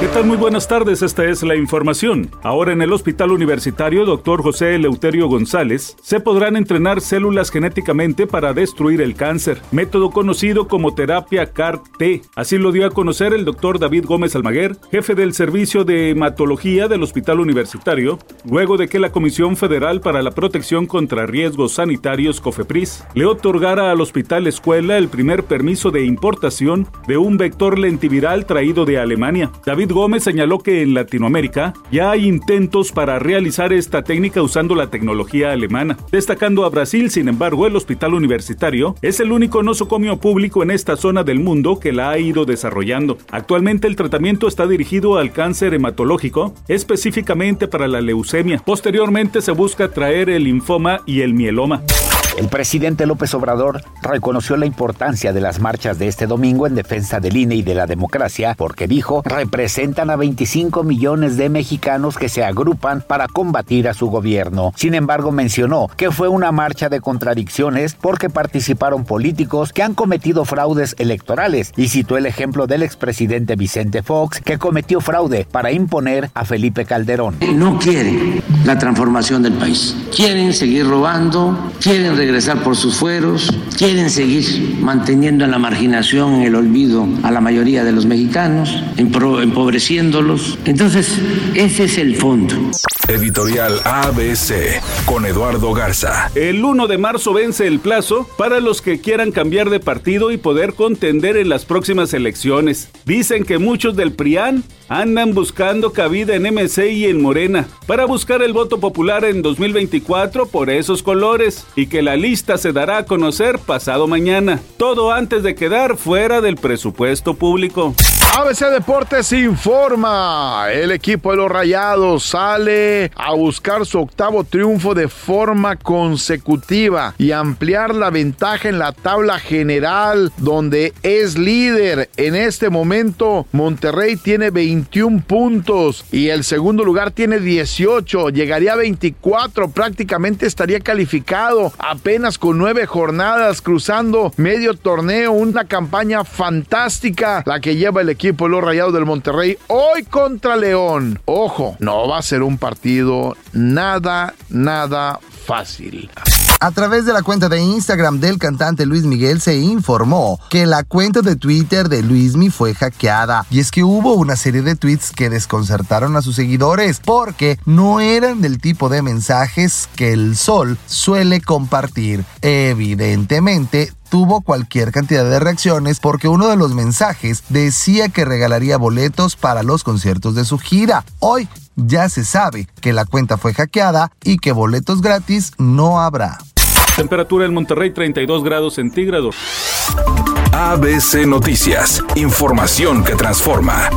¿Qué tal? Muy buenas tardes, esta es la información. Ahora en el Hospital Universitario Dr. José Eleuterio González se podrán entrenar células genéticamente para destruir el cáncer, método conocido como terapia CAR-T. Así lo dio a conocer el doctor David Gómez Almaguer, jefe del Servicio de Hematología del Hospital Universitario, luego de que la Comisión Federal para la Protección contra Riesgos Sanitarios, COFEPRIS, le otorgara al Hospital Escuela el primer permiso de importación de un vector lentiviral traído de Alemania. David Gómez señaló que en Latinoamérica ya hay intentos para realizar esta técnica usando la tecnología alemana. Destacando a Brasil, sin embargo, el hospital universitario es el único nosocomio público en esta zona del mundo que la ha ido desarrollando. Actualmente el tratamiento está dirigido al cáncer hematológico, específicamente para la leucemia. Posteriormente se busca traer el linfoma y el mieloma. El presidente López Obrador reconoció la importancia de las marchas de este domingo en defensa del INE y de la democracia porque dijo representan a 25 millones de mexicanos que se agrupan para combatir a su gobierno. Sin embargo, mencionó que fue una marcha de contradicciones porque participaron políticos que han cometido fraudes electorales y citó el ejemplo del expresidente Vicente Fox que cometió fraude para imponer a Felipe Calderón. No quieren la transformación del país. Quieren seguir robando, quieren regresar por sus fueros, quieren seguir manteniendo en la marginación, en el olvido a la mayoría de los mexicanos, empobreciéndolos. Entonces, ese es el fondo. Editorial ABC con Eduardo Garza. El 1 de marzo vence el plazo para los que quieran cambiar de partido y poder contender en las próximas elecciones. Dicen que muchos del PRIAN andan buscando cabida en MC y en Morena para buscar el voto popular en 2024 por esos colores y que la lista se dará a conocer pasado mañana. Todo antes de quedar fuera del presupuesto público. ABC Deportes informa. El equipo de los Rayados sale a buscar su octavo triunfo de forma consecutiva y ampliar la ventaja en la tabla general donde es líder. En este momento Monterrey tiene 21 puntos y el segundo lugar tiene 18. Llegaría a 24. Prácticamente estaría calificado apenas con nueve jornadas cruzando medio torneo. Una campaña fantástica la que lleva el equipo de los Rayados del Monterrey hoy contra León. Ojo, no va a ser un partido nada, nada fácil. A través de la cuenta de Instagram del cantante Luis Miguel se informó que la cuenta de Twitter de Luismi fue hackeada. Y es que hubo una serie de tweets que desconcertaron a sus seguidores porque no eran del tipo de mensajes que el sol suele compartir. Evidentemente, tuvo cualquier cantidad de reacciones porque uno de los mensajes decía que regalaría boletos para los conciertos de su gira. Hoy ya se sabe que la cuenta fue hackeada y que boletos gratis no habrá. Temperatura en Monterrey 32 grados centígrados. ABC Noticias, información que transforma.